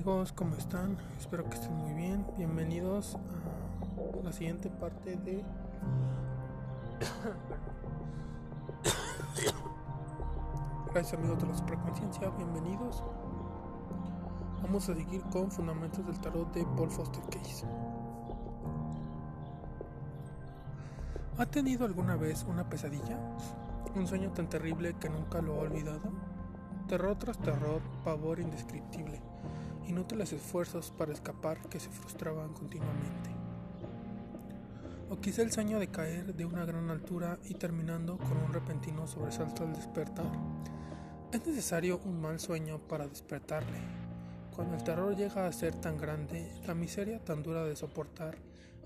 Amigos, ¿cómo están? Espero que estén muy bien. Bienvenidos a la siguiente parte de... Gracias amigos de la superconciencia, bienvenidos. Vamos a seguir con Fundamentos del Tarot de Paul Foster Case. ¿Ha tenido alguna vez una pesadilla? ¿Un sueño tan terrible que nunca lo ha olvidado? Terror tras terror, pavor indescriptible, inútiles esfuerzos para escapar que se frustraban continuamente. O quizá el sueño de caer de una gran altura y terminando con un repentino sobresalto al despertar. Es necesario un mal sueño para despertarle. Cuando el terror llega a ser tan grande, la miseria tan dura de soportar,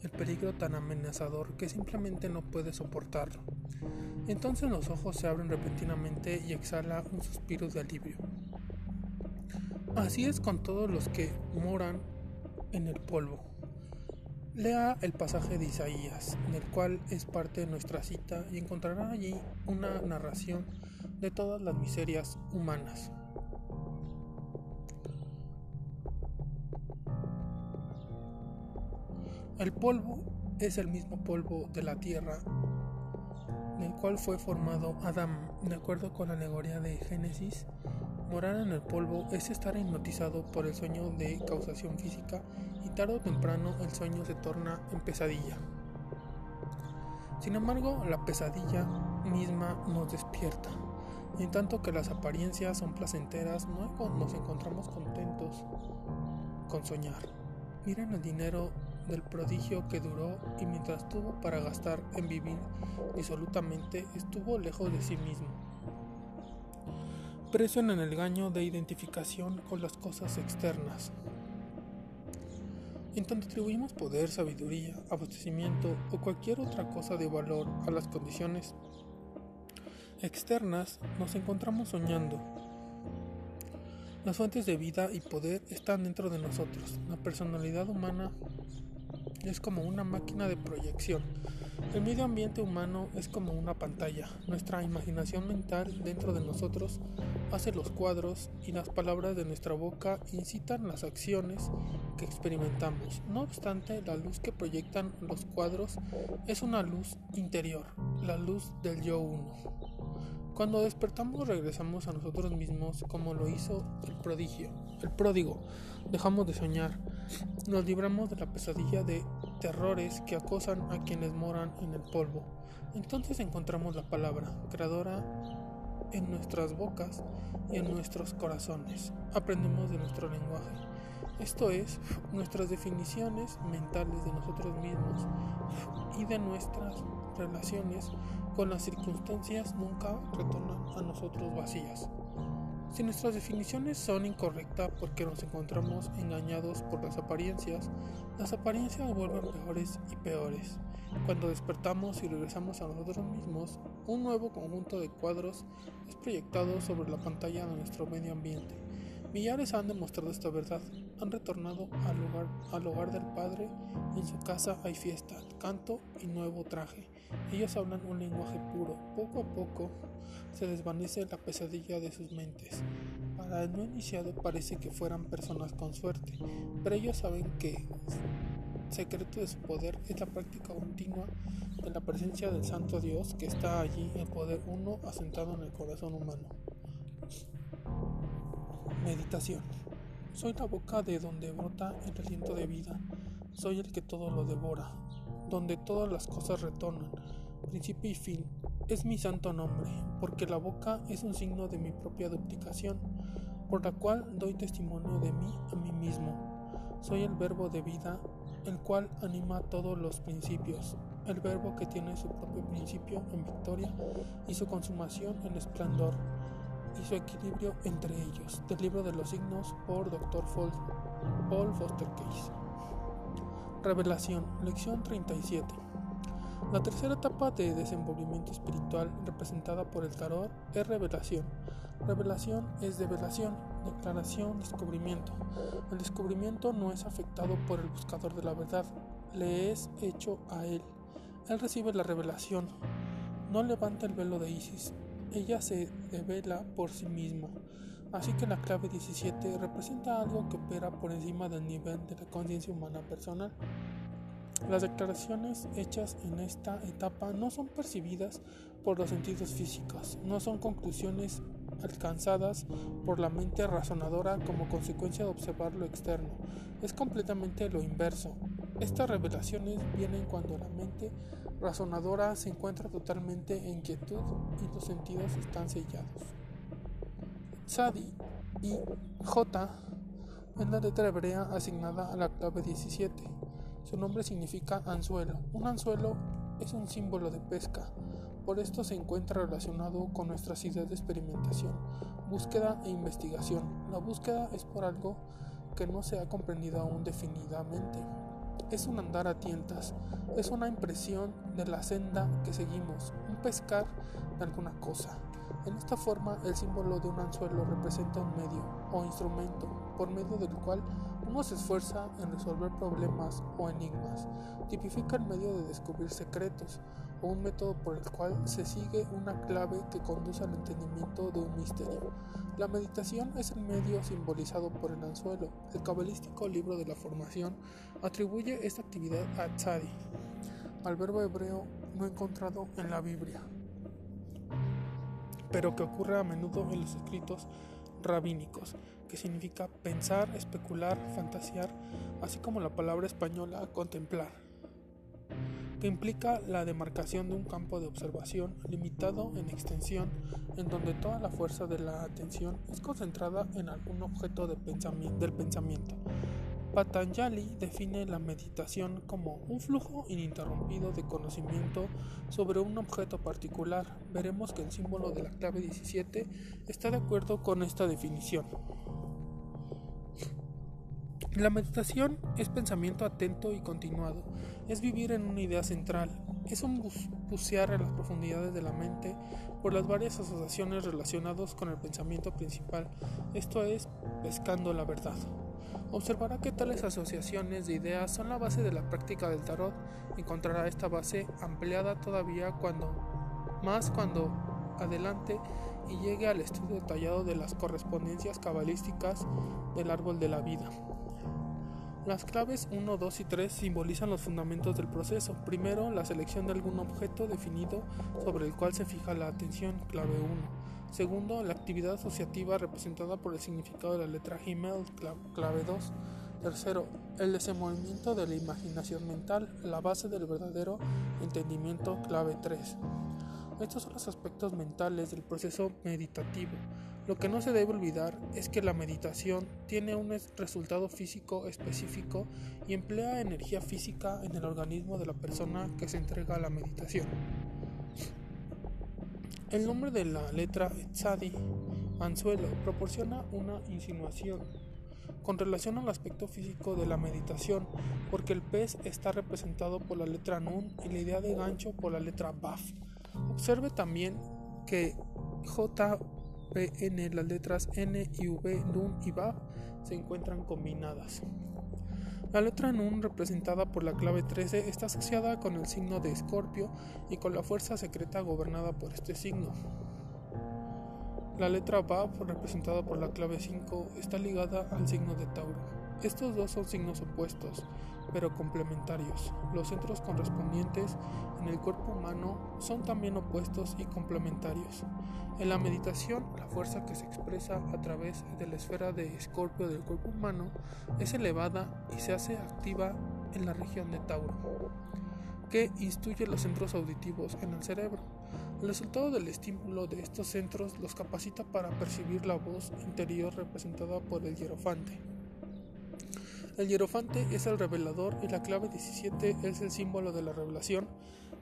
el peligro tan amenazador que simplemente no puede soportarlo. Entonces los ojos se abren repentinamente y exhala un suspiro de alivio. Así es con todos los que moran en el polvo. Lea el pasaje de Isaías, del cual es parte de nuestra cita, y encontrará allí una narración de todas las miserias humanas. El polvo es el mismo polvo de la tierra del cual fue formado Adán, de acuerdo con la alegoría de Génesis. Morar en el polvo es estar hipnotizado por el sueño de causación física y tarde o temprano el sueño se torna en pesadilla. Sin embargo, la pesadilla misma nos despierta. En tanto que las apariencias son placenteras, luego nos encontramos contentos con soñar. Miren el dinero del prodigio que duró y mientras tuvo para gastar en vivir disolutamente, estuvo lejos de sí mismo, preso en el engaño de identificación con las cosas externas. En tanto atribuimos poder, sabiduría, abastecimiento o cualquier otra cosa de valor a las condiciones externas, nos encontramos soñando. Las fuentes de vida y poder están dentro de nosotros. La personalidad humana es como una máquina de proyección. El medio ambiente humano es como una pantalla. Nuestra imaginación mental dentro de nosotros hace los cuadros y las palabras de nuestra boca incitan las acciones que experimentamos. No obstante, la luz que proyectan los cuadros es una luz interior, la luz del yo uno. Cuando despertamos regresamos a nosotros mismos como lo hizo el prodigio, el pródigo. Dejamos de soñar, nos libramos de la pesadilla de terrores que acosan a quienes moran en el polvo. Entonces encontramos la palabra, creadora en nuestras bocas y en nuestros corazones. Aprendemos de nuestro lenguaje. Esto es, nuestras definiciones mentales de nosotros mismos y de nuestras relaciones con las circunstancias nunca retornan a nosotros vacías. Si nuestras definiciones son incorrectas porque nos encontramos engañados por las apariencias, las apariencias vuelven peores y peores. Cuando despertamos y regresamos a nosotros mismos, un nuevo conjunto de cuadros es proyectado sobre la pantalla de nuestro medio ambiente. Millares han demostrado esta verdad, han retornado al hogar, al hogar del Padre, en su casa hay fiesta, canto y nuevo traje. Ellos hablan un lenguaje puro, poco a poco se desvanece la pesadilla de sus mentes. Para el no iniciado parece que fueran personas con suerte, pero ellos saben que el secreto de su poder es la práctica continua de la presencia del Santo Dios que está allí en poder uno asentado en el corazón humano. Meditación. Soy la boca de donde brota el aliento de vida. Soy el que todo lo devora, donde todas las cosas retornan, principio y fin. Es mi santo nombre, porque la boca es un signo de mi propia duplicación, por la cual doy testimonio de mí a mí mismo. Soy el verbo de vida, el cual anima todos los principios, el verbo que tiene su propio principio en victoria y su consumación en esplendor y su equilibrio entre ellos, del libro de los signos por Dr. Paul Foster Case. Revelación, lección 37. La tercera etapa de desenvolvimiento espiritual representada por el tarot es revelación. Revelación es develación, declaración, descubrimiento. El descubrimiento no es afectado por el buscador de la verdad, le es hecho a él. Él recibe la revelación. No levanta el velo de Isis, ella se devela por sí misma. Así que la clave 17 representa algo que opera por encima del nivel de la conciencia humana personal. Las declaraciones hechas en esta etapa no son percibidas por los sentidos físicos, no son conclusiones alcanzadas por la mente razonadora como consecuencia de observar lo externo, es completamente lo inverso. Estas revelaciones vienen cuando la mente razonadora se encuentra totalmente en quietud y los sentidos están sellados. Sadi y J es la letra hebrea asignada a la clave 17. Su nombre significa anzuelo. Un anzuelo es un símbolo de pesca. Por esto se encuentra relacionado con nuestras ideas de experimentación, búsqueda e investigación. La búsqueda es por algo que no se ha comprendido aún definidamente. Es un andar a tientas, es una impresión de la senda que seguimos, un pescar de alguna cosa. En esta forma, el símbolo de un anzuelo representa un medio o instrumento por medio del cual uno se esfuerza en resolver problemas o enigmas. Tipifica el medio de descubrir secretos, un método por el cual se sigue una clave que conduce al entendimiento de un misterio. La meditación es el medio simbolizado por el anzuelo. El cabalístico libro de la formación atribuye esta actividad a tzadi, al verbo hebreo no encontrado en la Biblia, pero que ocurre a menudo en los escritos rabínicos, que significa pensar, especular, fantasear, así como la palabra española contemplar que implica la demarcación de un campo de observación limitado en extensión en donde toda la fuerza de la atención es concentrada en algún objeto del pensamiento. Patanjali define la meditación como un flujo ininterrumpido de conocimiento sobre un objeto particular. Veremos que el símbolo de la clave 17 está de acuerdo con esta definición. La meditación es pensamiento atento y continuado, es vivir en una idea central, es un bucear en las profundidades de la mente por las varias asociaciones relacionadas con el pensamiento principal, esto es, pescando la verdad. Observará que tales asociaciones de ideas son la base de la práctica del tarot, encontrará esta base ampliada todavía cuando más cuando adelante y llegue al estudio detallado de las correspondencias cabalísticas del árbol de la vida. Las claves 1, 2 y 3 simbolizan los fundamentos del proceso. Primero, la selección de algún objeto definido sobre el cual se fija la atención, clave 1. Segundo, la actividad asociativa representada por el significado de la letra Gmail, clave 2. Tercero, el desenvolvimiento de la imaginación mental, la base del verdadero entendimiento, clave 3. Estos son los aspectos mentales del proceso meditativo. Lo que no se debe olvidar es que la meditación tiene un resultado físico específico y emplea energía física en el organismo de la persona que se entrega a la meditación. El nombre de la letra Tzadi, anzuelo, proporciona una insinuación con relación al aspecto físico de la meditación, porque el pez está representado por la letra Nun y la idea de gancho por la letra Baf. Observe también que J en las letras N y V, Nun y Bab se encuentran combinadas. La letra Nun, representada por la clave 13, está asociada con el signo de Escorpio y con la fuerza secreta gobernada por este signo. La letra Bab, representada por la clave 5, está ligada al signo de Tauro. Estos dos son signos opuestos, pero complementarios. Los centros correspondientes en el cuerpo humano son también opuestos y complementarios. En la meditación, la fuerza que se expresa a través de la esfera de escorpio del cuerpo humano es elevada y se hace activa en la región de Tauro, que instruye los centros auditivos en el cerebro. El resultado del estímulo de estos centros los capacita para percibir la voz interior representada por el hierofante. El hierofante es el revelador y la clave 17 es el símbolo de la revelación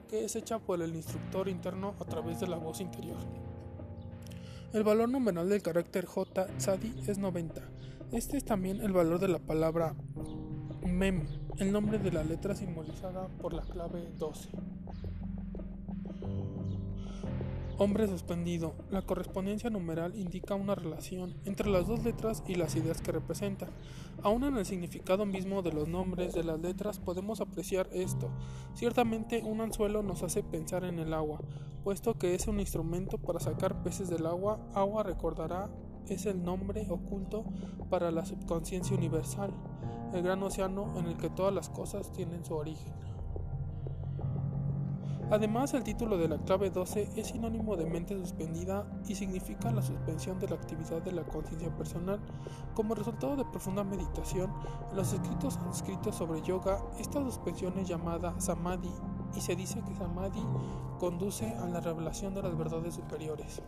que es hecha por el instructor interno a través de la voz interior. El valor numeral del carácter J Tzadi es 90. Este es también el valor de la palabra Mem, el nombre de la letra simbolizada por la clave 12. Hombre suspendido. La correspondencia numeral indica una relación entre las dos letras y las ideas que representan. Aún en el significado mismo de los nombres de las letras podemos apreciar esto. Ciertamente un anzuelo nos hace pensar en el agua, puesto que es un instrumento para sacar peces del agua, agua recordará es el nombre oculto para la subconsciencia universal, el gran océano en el que todas las cosas tienen su origen. Además, el título de la clave 12 es sinónimo de mente suspendida y significa la suspensión de la actividad de la conciencia personal. Como resultado de profunda meditación, en los escritos escritos sobre yoga, esta suspensión es llamada samadhi y se dice que samadhi conduce a la revelación de las verdades superiores.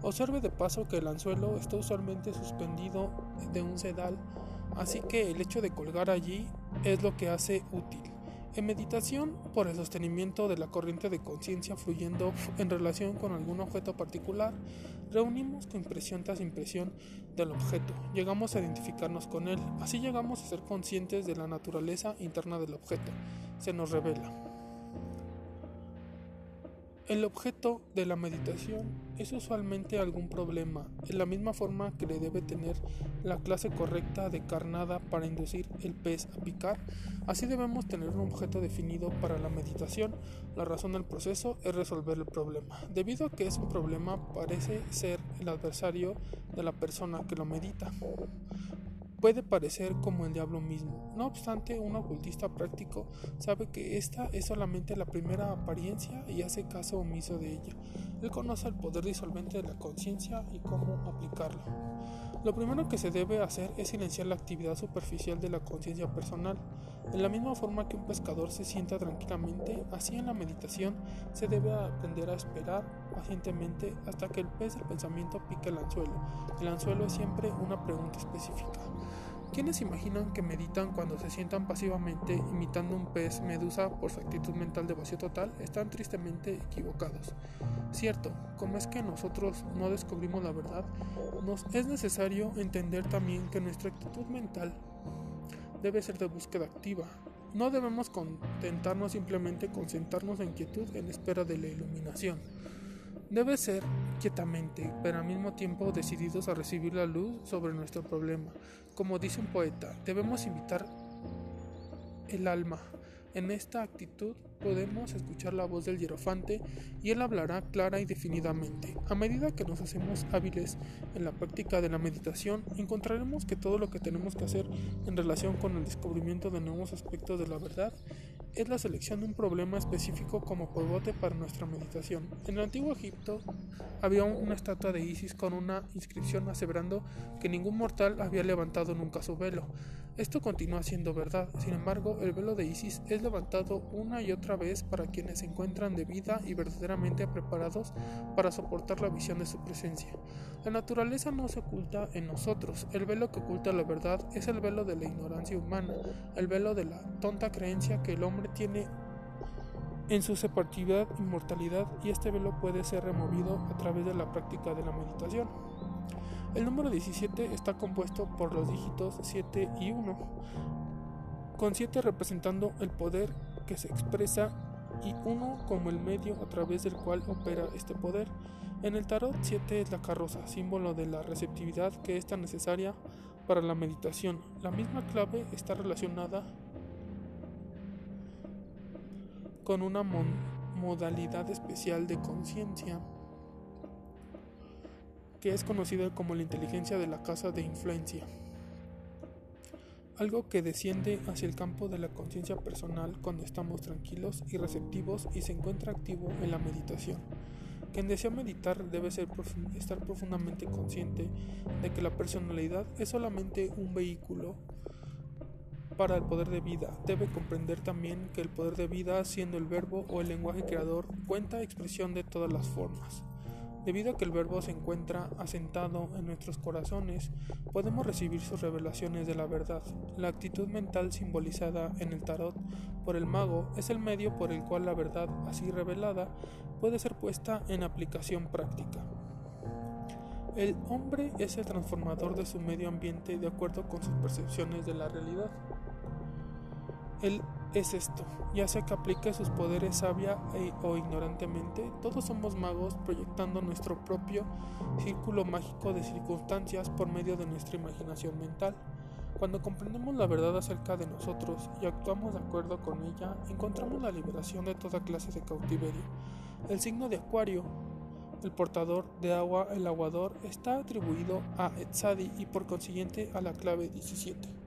Observe de paso que el anzuelo está usualmente suspendido de un sedal, así que el hecho de colgar allí es lo que hace útil. En meditación, por el sostenimiento de la corriente de conciencia fluyendo en relación con algún objeto particular, reunimos con impresión tras impresión del objeto, llegamos a identificarnos con él, así llegamos a ser conscientes de la naturaleza interna del objeto, se nos revela. El objeto de la meditación es usualmente algún problema, en la misma forma que le debe tener la clase correcta de carnada para inducir el pez a picar, así debemos tener un objeto definido para la meditación. La razón del proceso es resolver el problema. Debido a que es un problema, parece ser el adversario de la persona que lo medita puede parecer como el diablo mismo. No obstante, un ocultista práctico sabe que esta es solamente la primera apariencia y hace caso omiso de ella. Él conoce el poder disolvente de la conciencia y cómo aplicarlo. Lo primero que se debe hacer es silenciar la actividad superficial de la conciencia personal. En la misma forma que un pescador se sienta tranquilamente, así en la meditación se debe aprender a esperar pacientemente hasta que el pez del pensamiento pique el anzuelo. El anzuelo es siempre una pregunta específica. ¿Quiénes imaginan que meditan cuando se sientan pasivamente imitando un pez medusa por su actitud mental de vacío total? Están tristemente equivocados. Cierto, como es que nosotros no descubrimos la verdad, nos es necesario entender también que nuestra actitud mental debe ser de búsqueda activa. No debemos contentarnos simplemente con sentarnos en quietud en espera de la iluminación. Debe ser quietamente, pero al mismo tiempo decididos a recibir la luz sobre nuestro problema. Como dice un poeta, debemos invitar el alma en esta actitud podemos escuchar la voz del hierofante y él hablará clara y definidamente. A medida que nos hacemos hábiles en la práctica de la meditación, encontraremos que todo lo que tenemos que hacer en relación con el descubrimiento de nuevos aspectos de la verdad es la selección de un problema específico como pivote para nuestra meditación. En el antiguo Egipto había una estatua de Isis con una inscripción aseverando que ningún mortal había levantado nunca su velo. Esto continúa siendo verdad, sin embargo, el velo de Isis es levantado una y otra vez para quienes se encuentran de vida y verdaderamente preparados para soportar la visión de su presencia. La naturaleza no se oculta en nosotros, el velo que oculta la verdad es el velo de la ignorancia humana, el velo de la tonta creencia que el hombre tiene en su separatividad y mortalidad y este velo puede ser removido a través de la práctica de la meditación. El número 17 está compuesto por los dígitos 7 y 1, con 7 representando el poder que se expresa y 1 como el medio a través del cual opera este poder. En el tarot 7 es la carroza, símbolo de la receptividad que es tan necesaria para la meditación. La misma clave está relacionada con una modalidad especial de conciencia que es conocida como la inteligencia de la casa de influencia, algo que desciende hacia el campo de la conciencia personal cuando estamos tranquilos y receptivos y se encuentra activo en la meditación. Quien desea meditar debe estar profundamente consciente de que la personalidad es solamente un vehículo para el poder de vida. Debe comprender también que el poder de vida, siendo el verbo o el lenguaje creador, cuenta expresión de todas las formas. Debido a que el verbo se encuentra asentado en nuestros corazones, podemos recibir sus revelaciones de la verdad. La actitud mental simbolizada en el tarot por el mago es el medio por el cual la verdad así revelada puede ser puesta en aplicación práctica. El hombre es el transformador de su medio ambiente de acuerdo con sus percepciones de la realidad. El es esto, ya sea que aplique sus poderes sabia e, o ignorantemente, todos somos magos proyectando nuestro propio círculo mágico de circunstancias por medio de nuestra imaginación mental. Cuando comprendemos la verdad acerca de nosotros y actuamos de acuerdo con ella, encontramos la liberación de toda clase de cautiverio. El signo de Acuario el portador de agua, el aguador, está atribuido a Etzadi y por consiguiente a la clave 17.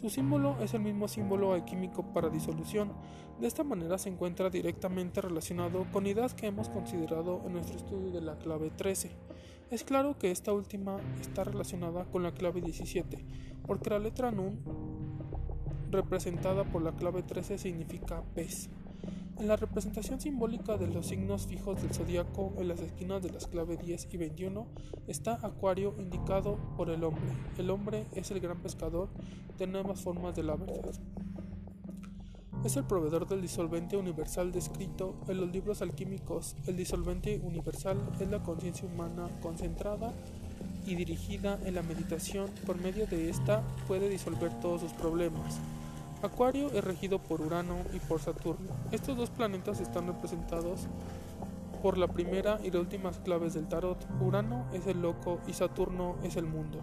Su símbolo es el mismo símbolo alquímico para disolución. De esta manera se encuentra directamente relacionado con ideas que hemos considerado en nuestro estudio de la clave 13. Es claro que esta última está relacionada con la clave 17, porque la letra Nun, representada por la clave 13, significa pez. En la representación simbólica de los signos fijos del zodiaco en las esquinas de las claves 10 y 21 está Acuario indicado por el hombre. El hombre es el gran pescador de nuevas formas de la verdad. Es el proveedor del disolvente universal descrito en los libros alquímicos. El disolvente universal es la conciencia humana concentrada y dirigida en la meditación. Por medio de esta puede disolver todos sus problemas. Acuario es regido por Urano y por Saturno. Estos dos planetas están representados por la primera y la última claves del tarot. Urano es el loco y Saturno es el mundo.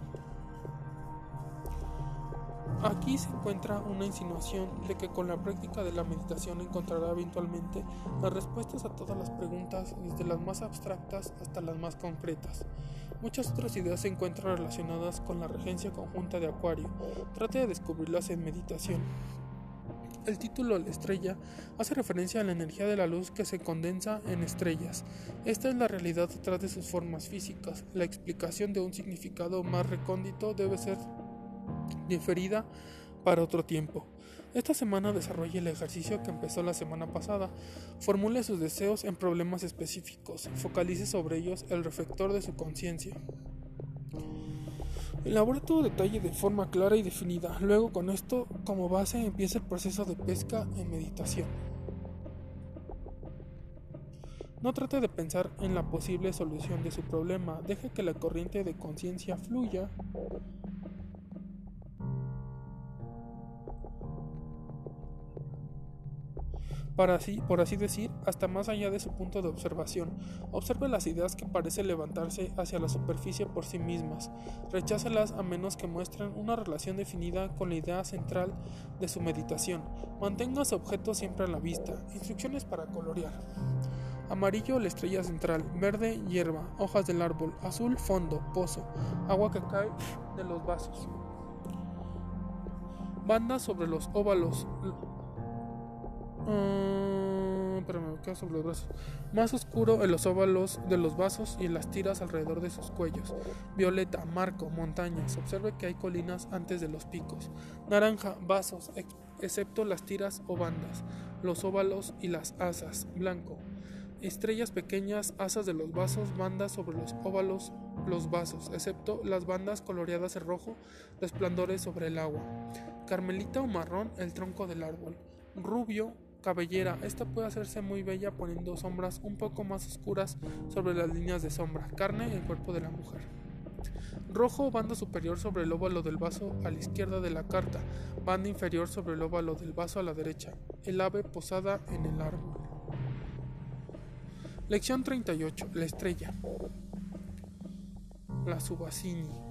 Aquí se encuentra una insinuación de que con la práctica de la meditación encontrará eventualmente las respuestas a todas las preguntas, desde las más abstractas hasta las más concretas. Muchas otras ideas se encuentran relacionadas con la regencia conjunta de Acuario. Trate de descubrirlas en meditación. El título La estrella hace referencia a la energía de la luz que se condensa en estrellas. Esta es la realidad detrás de sus formas físicas. La explicación de un significado más recóndito debe ser diferida para otro tiempo. Esta semana desarrolle el ejercicio que empezó la semana pasada. Formule sus deseos en problemas específicos. Focalice sobre ellos el reflector de su conciencia. Elabora todo detalle de forma clara y definida. Luego con esto como base empieza el proceso de pesca en meditación. No trate de pensar en la posible solución de su problema. Deje que la corriente de conciencia fluya para así, por así decir, hasta más allá de su punto de observación. Observe las ideas que parecen levantarse hacia la superficie por sí mismas. Rechácelas a menos que muestren una relación definida con la idea central de su meditación. Mantenga su objeto siempre a la vista. Instrucciones para colorear. Amarillo la estrella central, verde hierba, hojas del árbol, azul fondo, pozo, agua que cae de los vasos. Bandas sobre los óvalos, Brazos. Más oscuro en los óvalos de los vasos y en las tiras alrededor de sus cuellos. Violeta, marco, montañas. Observe que hay colinas antes de los picos. Naranja, vasos, excepto las tiras o bandas, los óvalos y las asas. Blanco. Estrellas pequeñas, asas de los vasos, bandas sobre los óvalos, los vasos, excepto las bandas coloreadas en rojo, resplandores sobre el agua. Carmelita o marrón, el tronco del árbol. Rubio, cabellera. Esta puede hacerse muy bella poniendo sombras un poco más oscuras sobre las líneas de sombra. Carne, el cuerpo de la mujer. Rojo, banda superior sobre el óvalo del vaso a la izquierda de la carta, banda inferior sobre el óvalo del vaso a la derecha. El ave posada en el árbol. Lección 38. La estrella. La Subasini.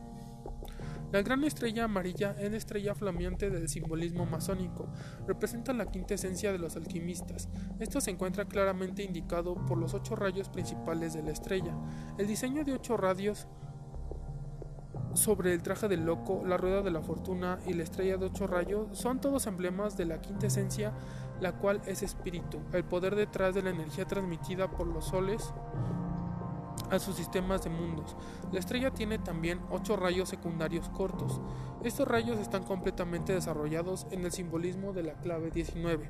La gran estrella amarilla es la estrella flameante del simbolismo masónico, representa la quinta esencia de los alquimistas. Esto se encuentra claramente indicado por los ocho rayos principales de la estrella. El diseño de ocho radios sobre el traje del loco, la rueda de la fortuna y la estrella de ocho rayos son todos emblemas de la quinta esencia, la cual es espíritu, el poder detrás de la energía transmitida por los soles a sus sistemas de mundos. La estrella tiene también ocho rayos secundarios cortos. Estos rayos están completamente desarrollados en el simbolismo de la clave 19.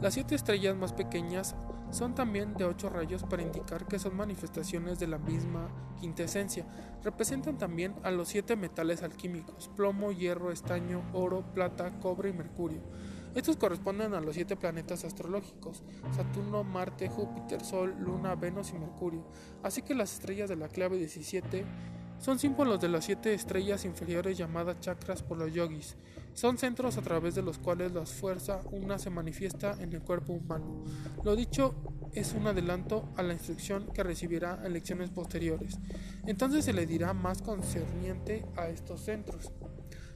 Las siete estrellas más pequeñas son también de ocho rayos para indicar que son manifestaciones de la misma quintesencia. Representan también a los siete metales alquímicos, plomo, hierro, estaño, oro, plata, cobre y mercurio. Estos corresponden a los siete planetas astrológicos, Saturno, Marte, Júpiter, Sol, Luna, Venus y Mercurio, así que las estrellas de la clave 17 son símbolos de las siete estrellas inferiores llamadas chakras por los yogis. Son centros a través de los cuales la fuerza una se manifiesta en el cuerpo humano. Lo dicho es un adelanto a la instrucción que recibirá en lecciones posteriores. Entonces se le dirá más concerniente a estos centros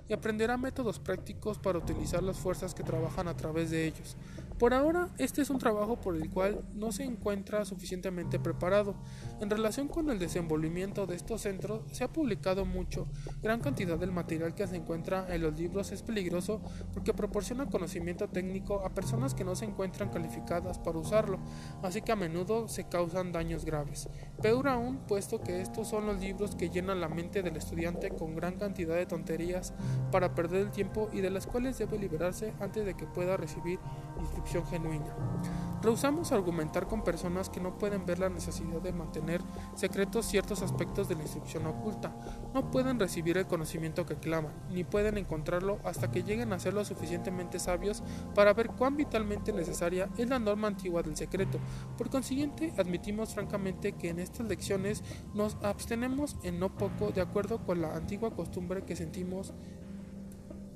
y aprenderá métodos prácticos para utilizar las fuerzas que trabajan a través de ellos. Por ahora, este es un trabajo por el cual no se encuentra suficientemente preparado. En relación con el desenvolvimiento de estos centros, se ha publicado mucho. Gran cantidad del material que se encuentra en los libros es peligroso porque proporciona conocimiento técnico a personas que no se encuentran calificadas para usarlo, así que a menudo se causan daños graves. Peor aún, puesto que estos son los libros que llenan la mente del estudiante con gran cantidad de tonterías para perder el tiempo y de las cuales debe liberarse antes de que pueda recibir instrucción genuina. Rehusamos argumentar con personas que no pueden ver la necesidad de mantener secretos ciertos aspectos de la instrucción oculta. No pueden recibir el conocimiento que claman, ni pueden encontrarlo hasta que lleguen a ser lo suficientemente sabios para ver cuán vitalmente necesaria es la norma antigua del secreto. Por consiguiente, admitimos francamente que en estas lecciones nos abstenemos en no poco de acuerdo con la antigua costumbre que sentimos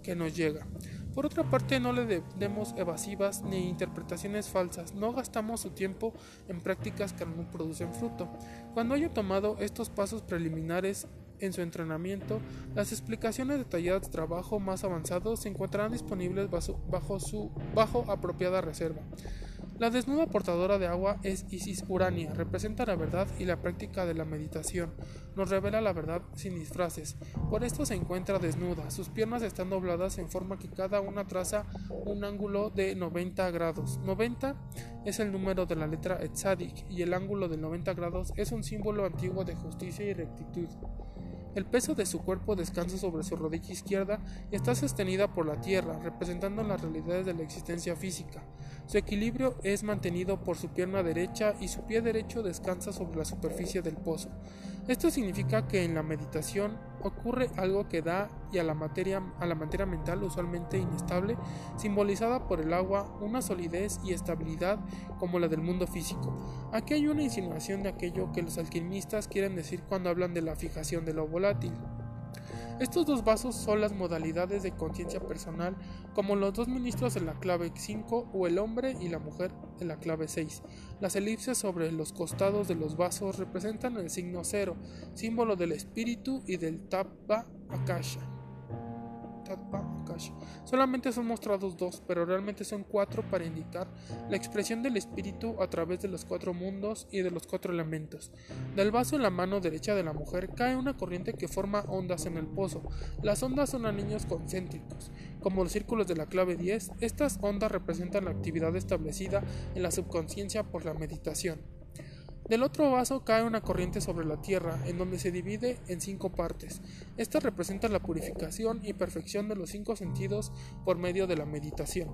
que nos llega. Por otra parte, no le demos evasivas ni interpretaciones falsas, no gastamos su tiempo en prácticas que no producen fruto. Cuando haya tomado estos pasos preliminares en su entrenamiento, las explicaciones detalladas de trabajo más avanzado se encontrarán disponibles bajo, su bajo apropiada reserva. La desnuda portadora de agua es Isis Urania, representa la verdad y la práctica de la meditación, nos revela la verdad sin disfraces. Por esto se encuentra desnuda, sus piernas están dobladas en forma que cada una traza un ángulo de 90 grados. 90 es el número de la letra Etzadik y el ángulo de 90 grados es un símbolo antiguo de justicia y rectitud. El peso de su cuerpo descansa sobre su rodilla izquierda y está sostenida por la tierra, representando las realidades de la existencia física. Su equilibrio es mantenido por su pierna derecha y su pie derecho descansa sobre la superficie del pozo. Esto significa que en la meditación ocurre algo que da y a la materia, a la materia mental usualmente inestable, simbolizada por el agua, una solidez y estabilidad como la del mundo físico. Aquí hay una insinuación de aquello que los alquimistas quieren decir cuando hablan de la fijación de lo volátil. Estos dos vasos son las modalidades de conciencia personal, como los dos ministros en la clave 5 o el hombre y la mujer en la clave 6. Las elipses sobre los costados de los vasos representan el signo 0, símbolo del espíritu y del Tabba Akasha. Solamente son mostrados dos, pero realmente son cuatro para indicar la expresión del espíritu a través de los cuatro mundos y de los cuatro elementos. Del vaso en la mano derecha de la mujer cae una corriente que forma ondas en el pozo. Las ondas son anillos concéntricos. Como los círculos de la clave 10, estas ondas representan la actividad establecida en la subconsciencia por la meditación. Del otro vaso cae una corriente sobre la tierra, en donde se divide en cinco partes. Esta representa la purificación y perfección de los cinco sentidos por medio de la meditación.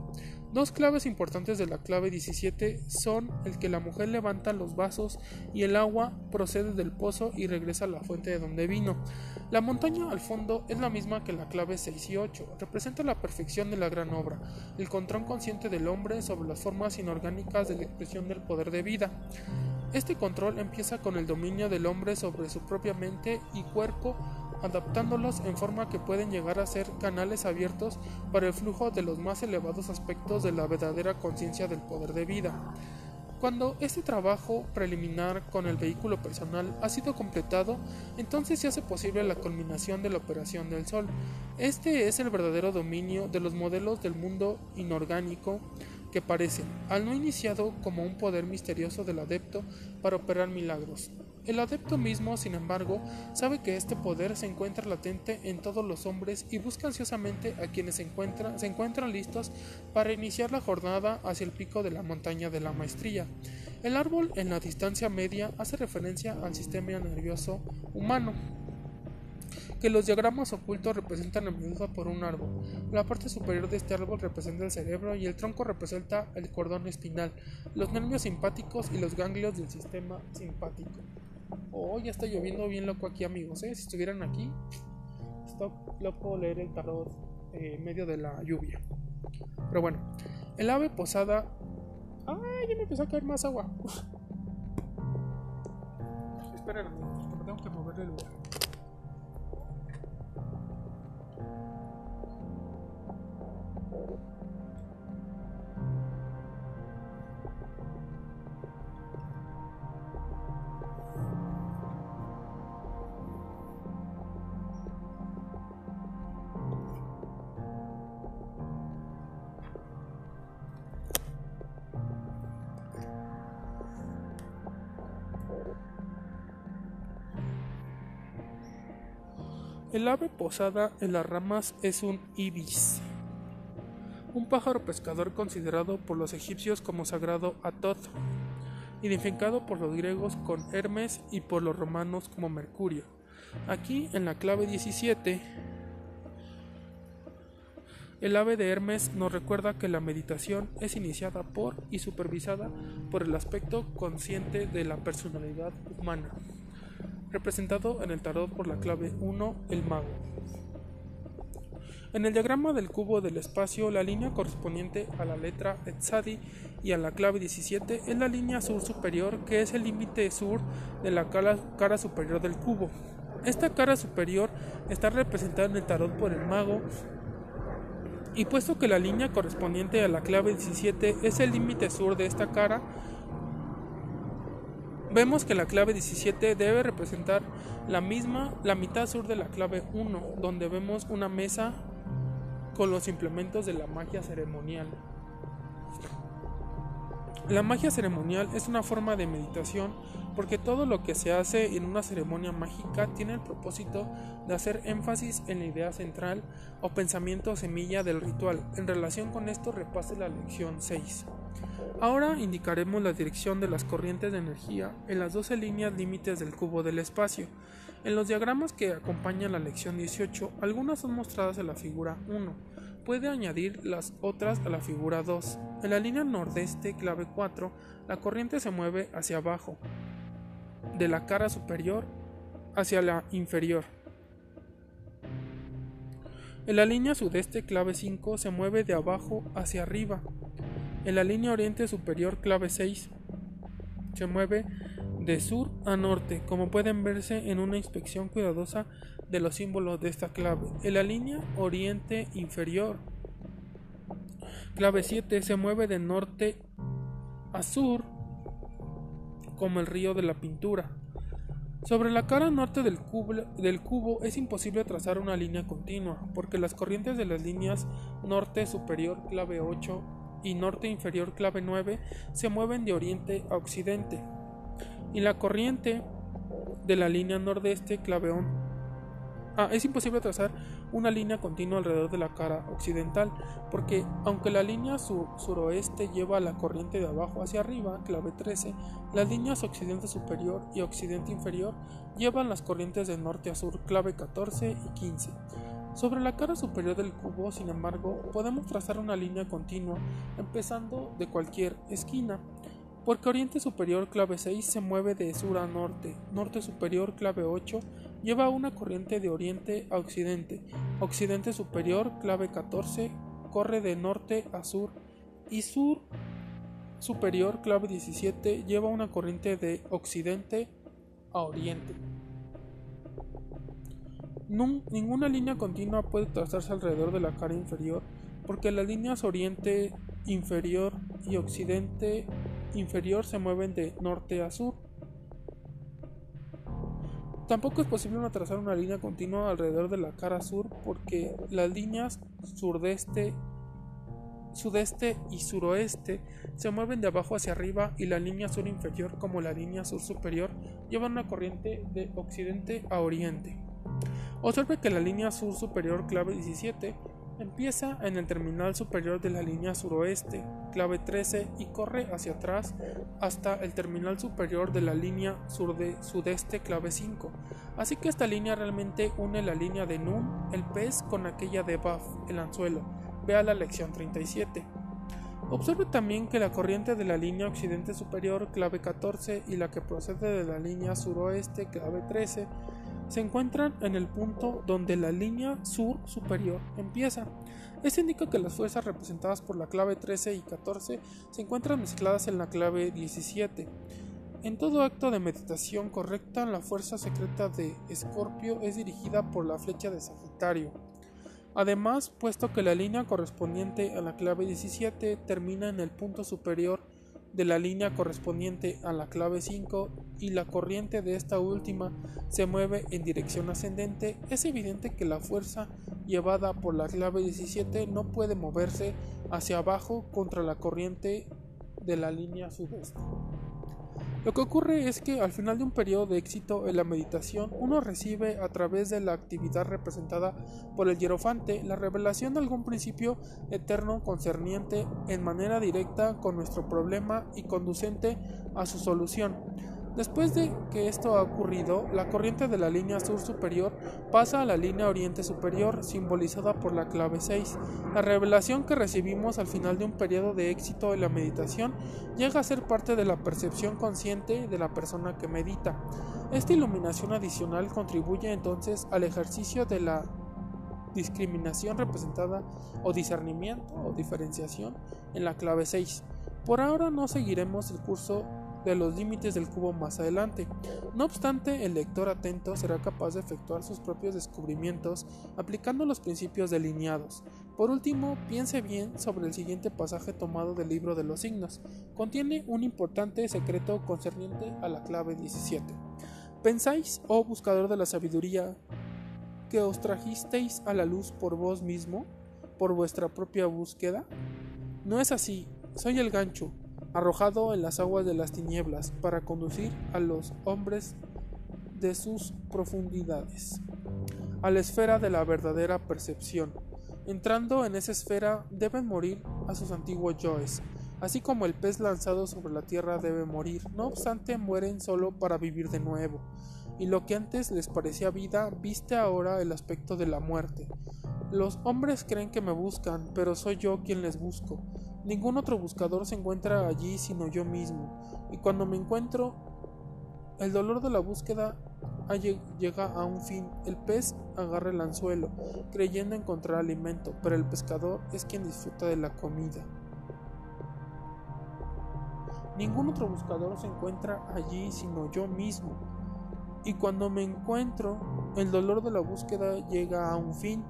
Dos claves importantes de la clave 17 son el que la mujer levanta los vasos y el agua procede del pozo y regresa a la fuente de donde vino. La montaña al fondo es la misma que la clave 6 y 8, representa la perfección de la gran obra, el control consciente del hombre sobre las formas inorgánicas de la expresión del poder de vida. Este control empieza con el dominio del hombre sobre su propia mente y cuerpo, adaptándolos en forma que pueden llegar a ser canales abiertos para el flujo de los más elevados aspectos de la verdadera conciencia del poder de vida. Cuando este trabajo preliminar con el vehículo personal ha sido completado, entonces se hace posible la culminación de la operación del Sol. Este es el verdadero dominio de los modelos del mundo inorgánico que parecen, al no iniciado, como un poder misterioso del adepto para operar milagros. El adepto mismo, sin embargo, sabe que este poder se encuentra latente en todos los hombres y busca ansiosamente a quienes se encuentran, listos para iniciar la jornada hacia el pico de la montaña de la maestría. El árbol en la distancia media hace referencia al sistema nervioso humano que los diagramas ocultos representan a menudo por un árbol. La parte superior de este árbol representa el cerebro y el tronco representa el cordón espinal, los nervios simpáticos y los ganglios del sistema simpático. Oh, ya está lloviendo bien loco aquí, amigos. ¿eh? Si estuvieran aquí, está loco leer el tarot en medio de la lluvia. Pero bueno, el ave posada. ¡Ay! Ya me empezó a caer más agua. Esperen, amigos, porque tengo que mover el lugar. El ave posada en las ramas es un ibis un pájaro pescador considerado por los egipcios como sagrado a Thoth, identificado por los griegos con Hermes y por los romanos como Mercurio. Aquí en la clave 17, el ave de Hermes nos recuerda que la meditación es iniciada por y supervisada por el aspecto consciente de la personalidad humana representado en el tarot por la clave 1, el mago. En el diagrama del cubo del espacio, la línea correspondiente a la letra Etzadi y a la clave 17 es la línea sur superior, que es el límite sur de la cara, superior del cubo. Esta cara superior está representada en el tarot por el mago, y puesto que la línea correspondiente a la clave 17 es el límite sur de esta cara, Vemos que la clave 17 debe representar la misma, la mitad sur de la clave 1, donde vemos una mesa con los implementos de la magia ceremonial. La magia ceremonial es una forma de meditación porque todo lo que se hace en una ceremonia mágica tiene el propósito de hacer énfasis en la idea central o pensamiento semilla del ritual. En relación con esto repase la lección 6. Ahora indicaremos la dirección de las corrientes de energía en las 12 líneas límites del cubo del espacio. En los diagramas que acompañan la lección 18, algunas son mostradas en la figura 1. Puede añadir las otras a la figura 2. En la línea nordeste, clave 4, la corriente se mueve hacia abajo, de la cara superior hacia la inferior. En la línea sudeste, clave 5, se mueve de abajo hacia arriba, en la línea oriente superior clave 6 se mueve de sur a norte, como pueden verse en una inspección cuidadosa de los símbolos de esta clave. En la línea oriente inferior clave 7 se mueve de norte a sur como el río de la pintura. Sobre la cara norte del cubo, es imposible trazar una línea continua, porque las corrientes de las líneas norte superior clave 8 y norte inferior clave 9 se mueven de oriente a occidente y la corriente de la línea nordeste clave 1 Ah, es imposible trazar una línea continua alrededor de la cara occidental, porque aunque la línea sur suroeste lleva la corriente de abajo hacia arriba, clave 13, las líneas occidente superior y occidente inferior llevan las corrientes de norte a sur, clave 14 y 15. Sobre la cara superior del cubo, sin embargo, podemos trazar una línea continua, empezando de cualquier esquina, porque oriente superior clave 6 se mueve de sur a norte, norte superior clave 8 lleva una corriente de oriente a occidente, occidente superior clave 14 corre de norte a sur y sur superior clave 17 lleva una corriente de occidente a oriente ninguna línea continua puede trazarse alrededor de la cara inferior porque las líneas oriente inferior y occidente inferior se mueven de norte a sur. Tampoco es posible trazar una línea continua alrededor de la cara sur porque las líneas sudeste, sudeste y suroeste se mueven de abajo hacia arriba y la línea sur inferior como la línea sur superior llevan una corriente de occidente a oriente. Observe que la línea sur superior clave 17 empieza en el terminal superior de la línea suroeste, clave 13, y corre hacia atrás hasta el terminal superior de la línea sudeste, clave 5. Así que esta línea realmente une la línea de Nun, el pez, con aquella de Baf, el anzuelo. Vea la lección 37. Observe también que la corriente de la línea occidente superior, clave 14, y la que procede de la línea suroeste, clave 13, se encuentran en el punto donde la línea sur superior empieza. Esto indica que las fuerzas representadas por la clave 13 y 14 se encuentran mezcladas en la clave 17. En todo acto de meditación correcta, la fuerza secreta de Escorpio es dirigida por la flecha de Sagitario. Además, puesto que la línea correspondiente a la clave 17 termina en el punto superior de la línea correspondiente a la clave 5 y la corriente de esta última se mueve en dirección ascendente, es evidente que la fuerza llevada por la clave 17 no puede moverse hacia abajo contra la corriente de la línea sudeste. Lo que ocurre es que al final de un periodo de éxito en la meditación, uno recibe a través de la actividad representada por el hierofante la revelación de algún principio eterno concerniente en manera directa con nuestro problema y conducente a su solución. Después de que esto ha ocurrido, la corriente de la línea sur superior pasa a la línea oriente superior, simbolizada por la clave 6. La revelación que recibimos al final de un periodo de éxito en la meditación llega a ser parte de la percepción consciente de la persona que medita. Esta iluminación adicional contribuye entonces al ejercicio de la discriminación representada o discernimiento o diferenciación en la clave 6. Por ahora no seguiremos el curso de los límites del cubo más adelante. No obstante, el lector atento será capaz de efectuar sus propios descubrimientos aplicando los principios delineados. Por último, piense bien sobre el siguiente pasaje tomado del libro de los signos. Contiene un importante secreto concerniente a la clave 17. ¿Pensáis, oh buscador de la sabiduría, que os trajisteis a la luz por vos mismo, por vuestra propia búsqueda? No es así, soy el gancho, arrojado en las aguas de las tinieblas para conducir a los hombres de sus profundidades, a la esfera de la verdadera percepción. Entrando en esa esfera deben morir a sus antiguos yoes, así como el pez lanzado sobre la tierra debe morir, no obstante mueren solo para vivir de nuevo, y lo que antes les parecía vida viste ahora el aspecto de la muerte. Los hombres creen que me buscan, pero soy yo quien les busco. Ningún otro buscador se encuentra allí sino yo mismo, y cuando me encuentro, el dolor de la búsqueda llega a un fin. El pez agarra el anzuelo, creyendo encontrar alimento, pero el pescador es quien disfruta de la comida. Ningún otro buscador se encuentra allí sino yo mismo, y cuando me encuentro, el dolor de la búsqueda llega a un fin.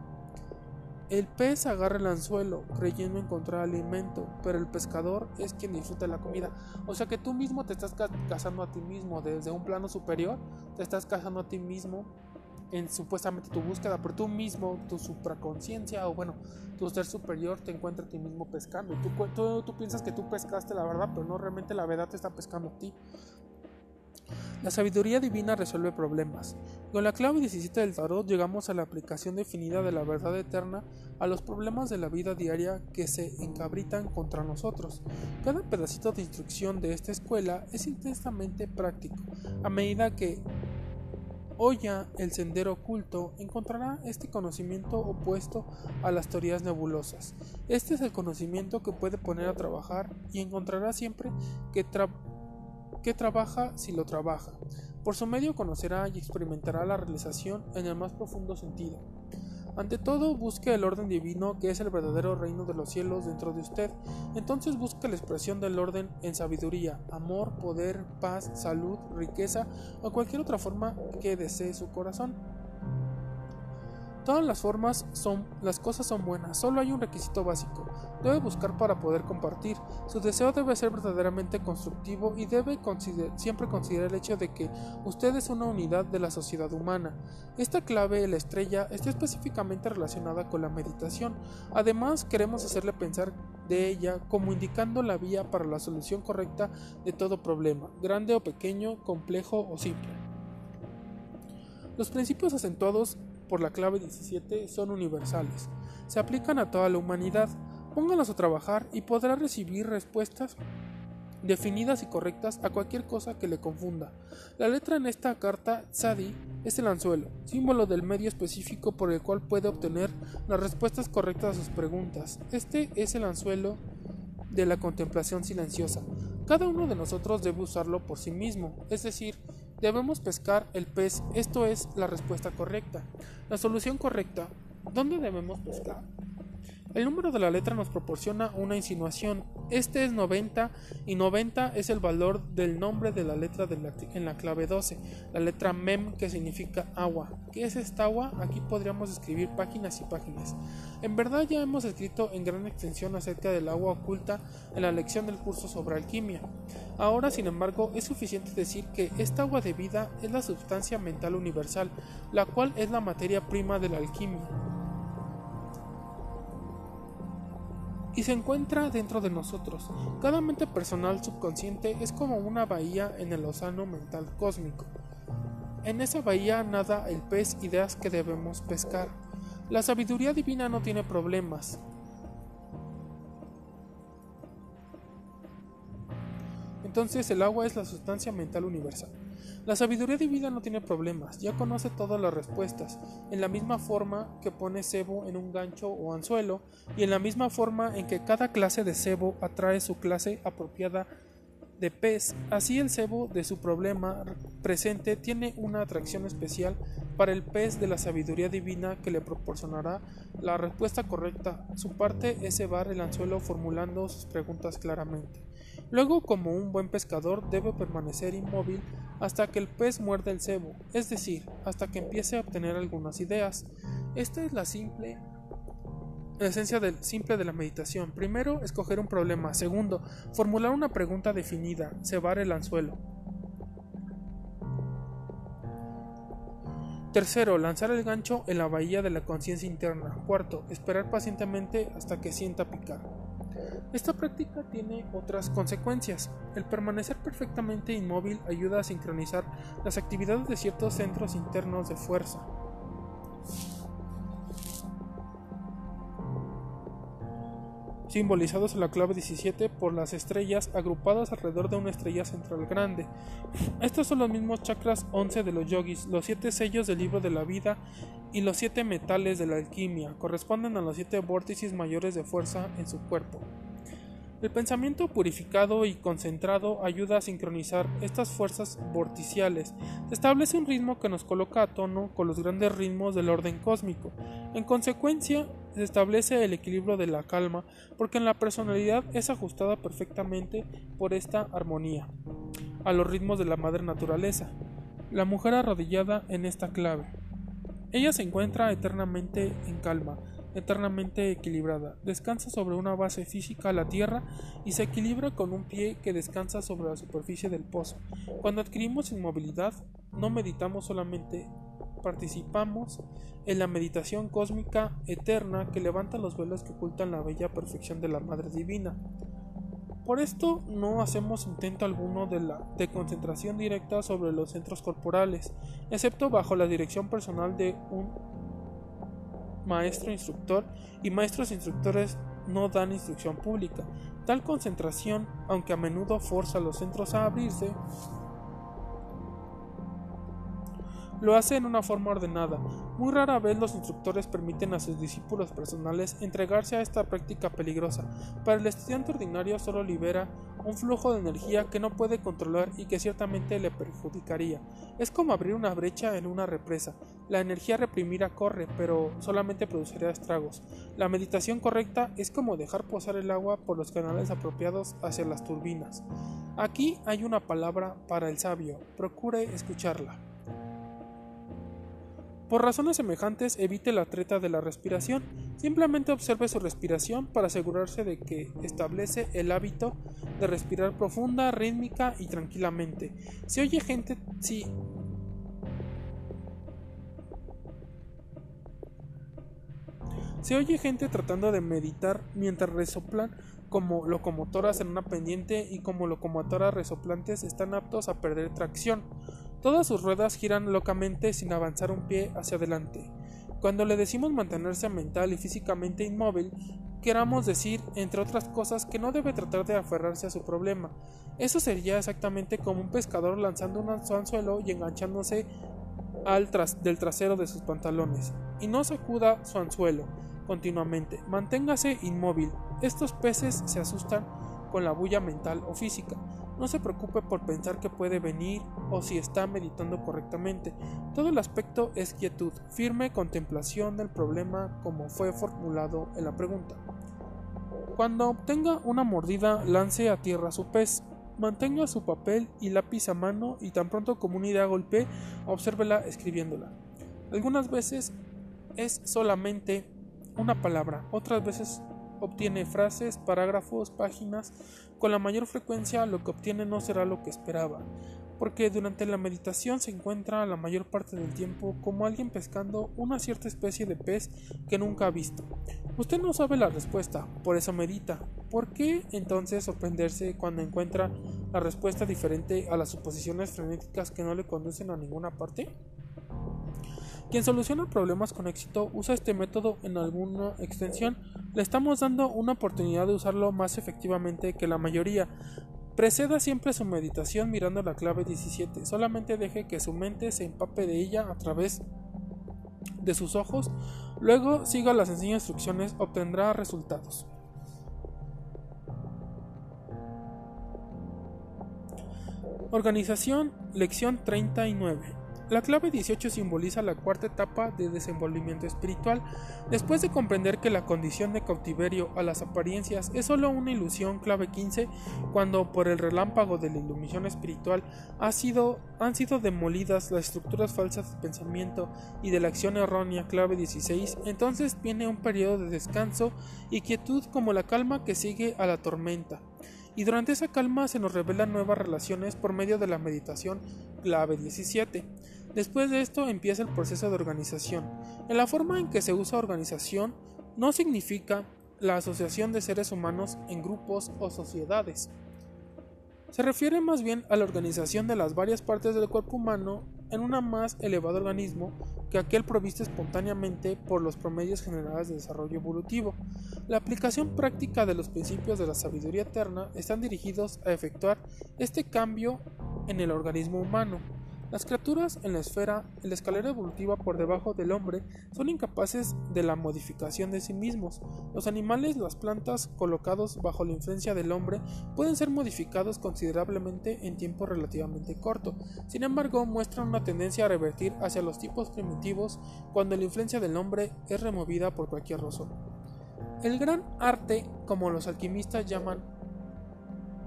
El pez agarra el anzuelo creyendo encontrar alimento, pero el pescador es quien disfruta la comida. O sea que tú mismo te estás cazando a ti mismo desde un plano superior, te estás cazando a ti mismo en supuestamente tu búsqueda, pero tú mismo, tu supraconciencia o bueno, tu ser superior te encuentra a ti mismo pescando. Tú, tú, tú piensas que tú pescaste la verdad, pero no realmente la verdad te está pescando a ti. La sabiduría divina resuelve problemas. Con la clave 17 del tarot llegamos a la aplicación definida de la verdad eterna a los problemas de la vida diaria que se encabritan contra nosotros. Cada pedacito de instrucción de esta escuela es intensamente práctico. A medida que oya el sendero oculto, encontrará este conocimiento opuesto a las teorías nebulosas. Este es el conocimiento que puede poner a trabajar y encontrará siempre que que trabaja si lo trabaja. Por su medio conocerá y experimentará la realización en el más profundo sentido. Ante todo, busque el orden divino que es el verdadero reino de los cielos dentro de usted. Entonces busque la expresión del orden en sabiduría, amor, poder, paz, salud, riqueza o cualquier otra forma que desee su corazón. Todas las formas son, las cosas son buenas, solo hay un requisito básico. Debe buscar para poder compartir. Su deseo debe ser verdaderamente constructivo y debe siempre considerar el hecho de que usted es una unidad de la sociedad humana. Esta clave, la estrella, está específicamente relacionada con la meditación. Además, queremos hacerle pensar de ella como indicando la vía para la solución correcta de todo problema, grande o pequeño, complejo o simple. Los principios acentuados por la clave 17 son universales. Se aplican a toda la humanidad. Póngalos a trabajar y podrá recibir respuestas definidas y correctas a cualquier cosa que le confunda. La letra en esta carta, Sadi, es el anzuelo, símbolo del medio específico por el cual puede obtener las respuestas correctas a sus preguntas. Este es el anzuelo de la contemplación silenciosa. Cada uno de nosotros debe usarlo por sí mismo, es decir, Debemos pescar el pez, esto es la respuesta correcta. La solución correcta, ¿dónde debemos pescar? El número de la letra nos proporciona una insinuación. Este es 90 y 90 es el valor del nombre de la letra en la clave 12, la letra mem que significa agua. ¿Qué es esta agua? Aquí podríamos escribir páginas y páginas. En verdad ya hemos escrito en gran extensión acerca del agua oculta en la lección del curso sobre alquimia. Ahora, sin embargo, es suficiente decir que esta agua de vida es la sustancia mental universal, la cual es la materia prima de la alquimia. Y se encuentra dentro de nosotros. Cada mente personal subconsciente es como una bahía en el océano mental cósmico. En esa bahía nada el pez ideas que debemos pescar. La sabiduría divina no tiene problemas. Entonces el agua es la sustancia mental universal. La sabiduría divina no tiene problemas, ya conoce todas las respuestas, en la misma forma que pone cebo en un gancho o anzuelo, y en la misma forma en que cada clase de cebo atrae su clase apropiada de pez, así el cebo de su problema presente tiene una atracción especial para el pez de la sabiduría divina que le proporcionará la respuesta correcta. Su parte es cebar el anzuelo formulando sus preguntas claramente. Luego, como un buen pescador, debe permanecer inmóvil hasta que el pez muerde el cebo, es decir, hasta que empiece a obtener algunas ideas. Esta es la simple esencia del, simple de la meditación. Primero, escoger un problema. Segundo, formular una pregunta definida, cebar el anzuelo. Tercero, lanzar el gancho en la bahía de la conciencia interna. Cuarto, esperar pacientemente hasta que sienta picar. Esta práctica tiene otras consecuencias. El permanecer perfectamente inmóvil ayuda a sincronizar las actividades de ciertos centros internos de fuerza. Simbolizados en la clave 17 por las estrellas agrupadas alrededor de una estrella central grande. Estos son los mismos chakras 11 de los yogis, los siete sellos del libro de la vida y los siete metales de la alquimia, corresponden a los siete vórtices mayores de fuerza en su cuerpo. El pensamiento purificado y concentrado ayuda a sincronizar estas fuerzas vorticiales. establece un ritmo que nos coloca a tono con los grandes ritmos del orden cósmico. En consecuencia, se establece el equilibrio de la calma, porque en la personalidad es ajustada perfectamente por esta armonía a los ritmos de la madre naturaleza. La mujer arrodillada en esta clave. Ella se encuentra eternamente en calma, eternamente equilibrada. Descansa sobre una base física, la tierra, y se equilibra con un pie que descansa sobre la superficie del pozo. Cuando adquirimos inmovilidad, no meditamos solamente, participamos en la meditación cósmica eterna que levanta los velos que ocultan la bella perfección de la Madre Divina. Por esto no hacemos intento alguno de, la, de concentración directa sobre los centros corporales, excepto bajo la dirección personal de un maestro instructor y maestros instructores no dan instrucción pública. Tal concentración, aunque a menudo forza a los centros a abrirse, lo hace en una forma ordenada. Muy rara vez los instructores permiten a sus discípulos personales entregarse a esta práctica peligrosa. Para el estudiante ordinario solo libera un flujo de energía que no puede controlar y que ciertamente le perjudicaría. Es como abrir una brecha en una represa. La energía reprimida corre, pero solamente produciría estragos. La meditación correcta es como dejar posar el agua por los canales apropiados hacia las turbinas. Aquí hay una palabra para el sabio. Procure escucharla. Por razones semejantes, evite la treta de la respiración. Simplemente observe su respiración para asegurarse de que establece el hábito de respirar profunda, rítmica y tranquilamente. Si oye gente, si Se oye gente tratando de meditar mientras resoplan como locomotoras en una pendiente y como locomotoras resoplantes están aptos a perder tracción. Todas sus ruedas giran locamente sin avanzar un pie hacia adelante. Cuando le decimos mantenerse mental y físicamente inmóvil, queramos decir, entre otras cosas, que no debe tratar de aferrarse a su problema. Eso sería exactamente como un pescador lanzando un anzuelo y enganchándose al tras del trasero de sus pantalones. Y no sacuda su anzuelo continuamente. Manténgase inmóvil. Estos peces se asustan con la bulla mental o física. No se preocupe por pensar que puede venir o si está meditando correctamente. Todo el aspecto es quietud, firme contemplación del problema como fue formulado en la pregunta. Cuando obtenga una mordida, lance a tierra su pez. Mantenga su papel y lápiz a mano y tan pronto como una idea golpee, obsérvela escribiéndola. Algunas veces es solamente una palabra, otras veces obtiene frases, parágrafos, páginas. Con la mayor frecuencia lo que obtiene no será lo que esperaba, porque durante la meditación se encuentra la mayor parte del tiempo como alguien pescando una cierta especie de pez que nunca ha visto. Usted no sabe la respuesta, por eso medita. ¿Por qué entonces sorprenderse cuando encuentra la respuesta diferente a las suposiciones frenéticas que no le conducen a ninguna parte? Quien soluciona problemas con éxito usa este método en alguna extensión. Le estamos dando una oportunidad de usarlo más efectivamente que la mayoría. Preceda siempre su meditación mirando la clave 17. Solamente deje que su mente se empape de ella a través de sus ojos. Luego siga las sencillas instrucciones, obtendrá resultados. Organización, lección 39. La clave 18 simboliza la cuarta etapa de desenvolvimiento espiritual. Después de comprender que la condición de cautiverio a las apariencias es solo una ilusión, clave 15, cuando por el relámpago de la iluminación espiritual ha sido, han sido demolidas las estructuras falsas del pensamiento y de la acción errónea, clave 16, entonces viene un periodo de descanso y quietud como la calma que sigue a la tormenta y durante esa calma se nos revelan nuevas relaciones por medio de la meditación clave 17. Después de esto empieza el proceso de organización. En la forma en que se usa organización no significa la asociación de seres humanos en grupos o sociedades. Se refiere más bien a la organización de las varias partes del cuerpo humano en un más elevado organismo que aquel provisto espontáneamente por los promedios generales de desarrollo evolutivo. La aplicación práctica de los principios de la sabiduría eterna están dirigidos a efectuar este cambio en el organismo humano. Las criaturas en la esfera, en la escalera evolutiva por debajo del hombre, son incapaces de la modificación de sí mismos. Los animales, las plantas colocados bajo la influencia del hombre pueden ser modificados considerablemente en tiempo relativamente corto. Sin embargo, muestran una tendencia a revertir hacia los tipos primitivos cuando la influencia del hombre es removida por cualquier razón. El gran arte, como los alquimistas llaman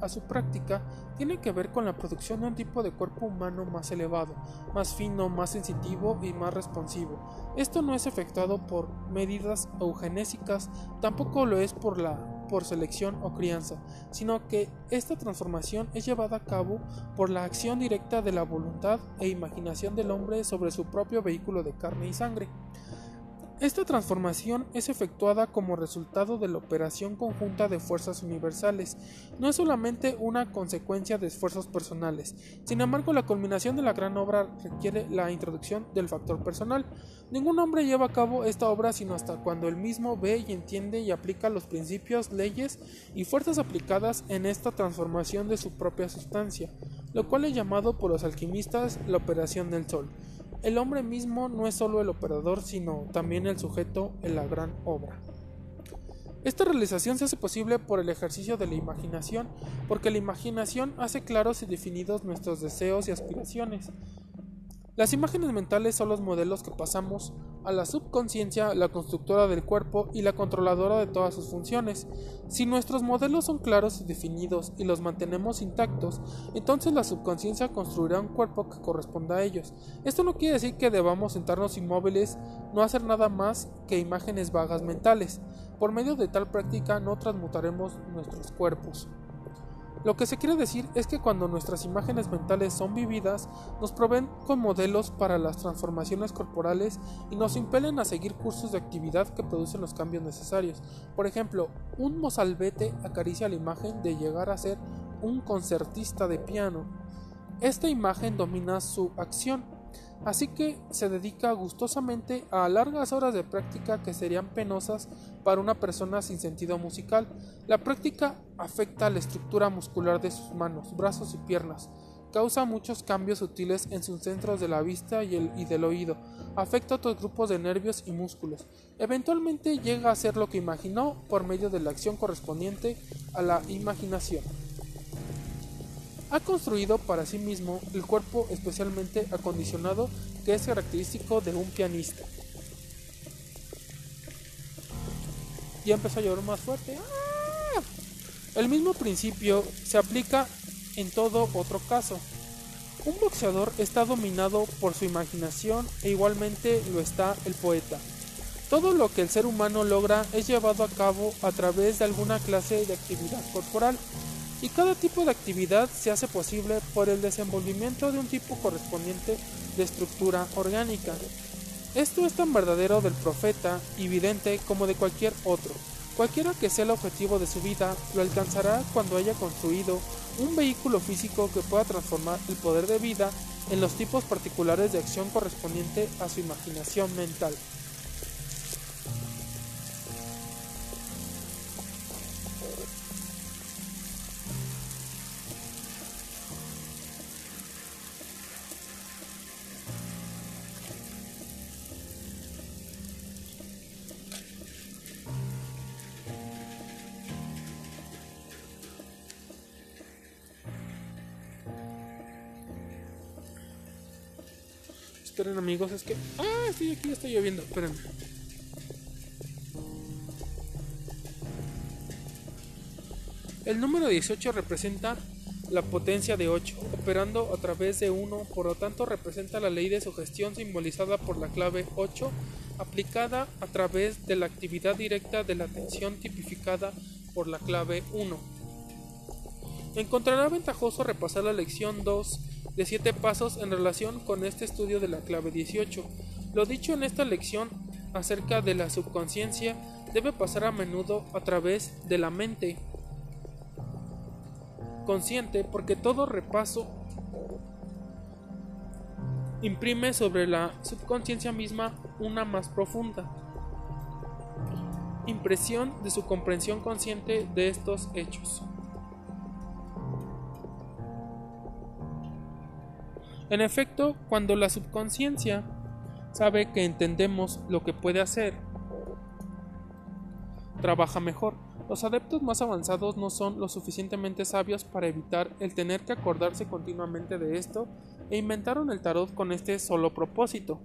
a su práctica tiene que ver con la producción de un tipo de cuerpo humano más elevado, más fino, más sensitivo y más responsivo. Esto no es efectuado por medidas eugenésicas, tampoco lo es por la por selección o crianza, sino que esta transformación es llevada a cabo por la acción directa de la voluntad e imaginación del hombre sobre su propio vehículo de carne y sangre. Esta transformación es efectuada como resultado de la operación conjunta de fuerzas universales, no es solamente una consecuencia de esfuerzos personales. Sin embargo, la culminación de la gran obra requiere la introducción del factor personal. Ningún hombre lleva a cabo esta obra sino hasta cuando él mismo ve y entiende y aplica los principios, leyes y fuerzas aplicadas en esta transformación de su propia sustancia, lo cual es llamado por los alquimistas la operación del sol. El hombre mismo no es solo el operador, sino también el sujeto en la gran obra. Esta realización se hace posible por el ejercicio de la imaginación, porque la imaginación hace claros y definidos nuestros deseos y aspiraciones, las imágenes mentales son los modelos que pasamos a la subconsciencia, la constructora del cuerpo y la controladora de todas sus funciones. Si nuestros modelos son claros y definidos y los mantenemos intactos, entonces la subconsciencia construirá un cuerpo que corresponda a ellos. Esto no quiere decir que debamos sentarnos inmóviles, no hacer nada más que imágenes vagas mentales. Por medio de tal práctica no transmutaremos nuestros cuerpos. Lo que se quiere decir es que cuando nuestras imágenes mentales son vividas, nos proveen con modelos para las transformaciones corporales y nos impelen a seguir cursos de actividad que producen los cambios necesarios. Por ejemplo, un mozalbete acaricia la imagen de llegar a ser un concertista de piano. Esta imagen domina su acción así que se dedica gustosamente a largas horas de práctica que serían penosas para una persona sin sentido musical. La práctica afecta a la estructura muscular de sus manos, brazos y piernas, causa muchos cambios sutiles en sus centros de la vista y, el, y del oído, afecta a otros grupos de nervios y músculos. Eventualmente llega a ser lo que imaginó por medio de la acción correspondiente a la imaginación ha construido para sí mismo el cuerpo especialmente acondicionado que es característico de un pianista. Ya empezó a llorar más fuerte. ¡Ah! El mismo principio se aplica en todo otro caso. Un boxeador está dominado por su imaginación e igualmente lo está el poeta. Todo lo que el ser humano logra es llevado a cabo a través de alguna clase de actividad corporal y cada tipo de actividad se hace posible por el desenvolvimiento de un tipo correspondiente de estructura orgánica. Esto es tan verdadero del profeta y vidente como de cualquier otro. Cualquiera que sea el objetivo de su vida, lo alcanzará cuando haya construido un vehículo físico que pueda transformar el poder de vida en los tipos particulares de acción correspondiente a su imaginación mental. Esperen amigos, es que... Ah, estoy aquí, está lloviendo. Esperen. El número 18 representa la potencia de 8, operando a través de 1, por lo tanto representa la ley de sugestión simbolizada por la clave 8, aplicada a través de la actividad directa de la atención tipificada por la clave 1. Encontrará ventajoso repasar la lección 2 de 7 pasos en relación con este estudio de la clave 18. Lo dicho en esta lección acerca de la subconsciencia debe pasar a menudo a través de la mente consciente porque todo repaso imprime sobre la subconsciencia misma una más profunda impresión de su comprensión consciente de estos hechos. En efecto, cuando la subconsciencia sabe que entendemos lo que puede hacer, trabaja mejor. Los adeptos más avanzados no son lo suficientemente sabios para evitar el tener que acordarse continuamente de esto e inventaron el tarot con este solo propósito.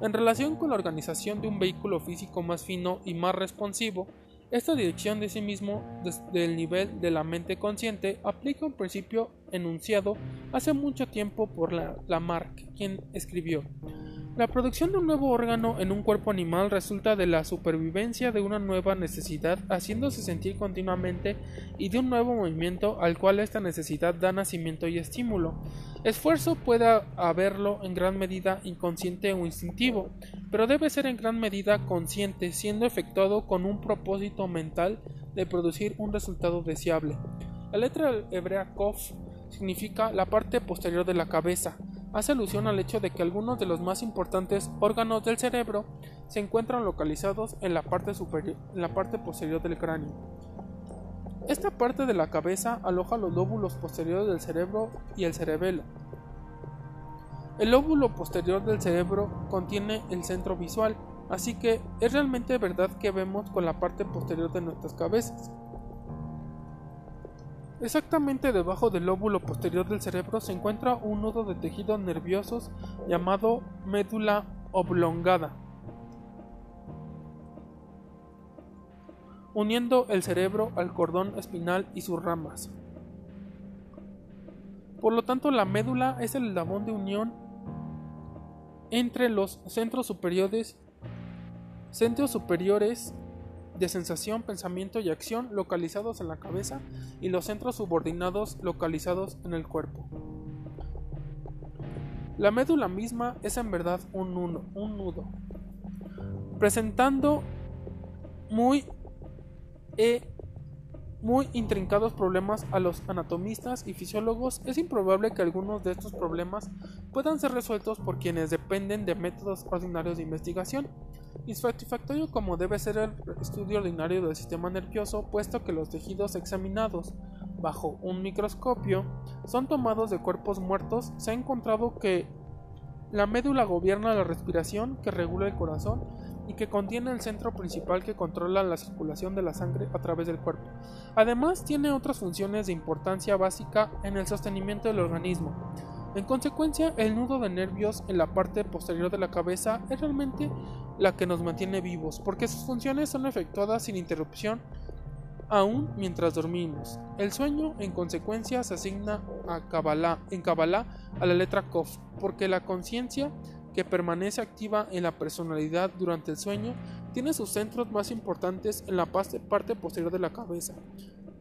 En relación con la organización de un vehículo físico más fino y más responsivo, esta dirección de sí mismo desde el nivel de la mente consciente aplica un principio enunciado hace mucho tiempo por la Lamarck, quien escribió la producción de un nuevo órgano en un cuerpo animal resulta de la supervivencia de una nueva necesidad haciéndose sentir continuamente y de un nuevo movimiento al cual esta necesidad da nacimiento y estímulo. Esfuerzo puede haberlo en gran medida inconsciente o instintivo, pero debe ser en gran medida consciente, siendo efectuado con un propósito mental de producir un resultado deseable. La letra hebrea Kof significa la parte posterior de la cabeza, hace alusión al hecho de que algunos de los más importantes órganos del cerebro se encuentran localizados en la parte, superior, en la parte posterior del cráneo. Esta parte de la cabeza aloja los lóbulos posteriores del cerebro y el cerebelo. El lóbulo posterior del cerebro contiene el centro visual, así que es realmente verdad que vemos con la parte posterior de nuestras cabezas. Exactamente debajo del lóbulo posterior del cerebro se encuentra un nudo de tejidos nerviosos llamado médula oblongada, uniendo el cerebro al cordón espinal y sus ramas. Por lo tanto, la médula es el eslabón de unión entre los centros superiores, centros superiores de sensación, pensamiento y acción localizados en la cabeza y los centros subordinados localizados en el cuerpo. La médula misma es en verdad un nudo, un nudo presentando muy e muy intrincados problemas a los anatomistas y fisiólogos, es improbable que algunos de estos problemas puedan ser resueltos por quienes dependen de métodos ordinarios de investigación. Insatisfactorio como debe ser el estudio ordinario del sistema nervioso, puesto que los tejidos examinados bajo un microscopio son tomados de cuerpos muertos, se ha encontrado que la médula gobierna la respiración, que regula el corazón, y que contiene el centro principal que controla la circulación de la sangre a través del cuerpo. Además, tiene otras funciones de importancia básica en el sostenimiento del organismo. En consecuencia, el nudo de nervios en la parte posterior de la cabeza es realmente la que nos mantiene vivos, porque sus funciones son efectuadas sin interrupción aún mientras dormimos. El sueño, en consecuencia, se asigna a Kabbalah, en Kabbalah a la letra Kof, porque la conciencia que permanece activa en la personalidad durante el sueño, tiene sus centros más importantes en la parte posterior de la cabeza.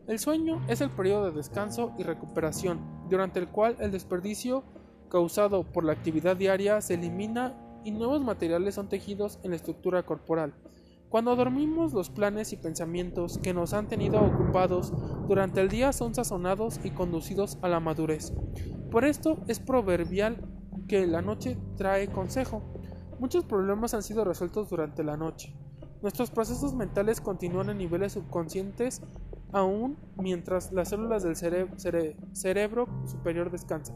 El sueño es el periodo de descanso y recuperación, durante el cual el desperdicio causado por la actividad diaria se elimina y nuevos materiales son tejidos en la estructura corporal. Cuando dormimos los planes y pensamientos que nos han tenido ocupados durante el día son sazonados y conducidos a la madurez. Por esto es proverbial que la noche trae consejo. Muchos problemas han sido resueltos durante la noche. Nuestros procesos mentales continúan en niveles subconscientes aún mientras las células del cerebro superior descansan.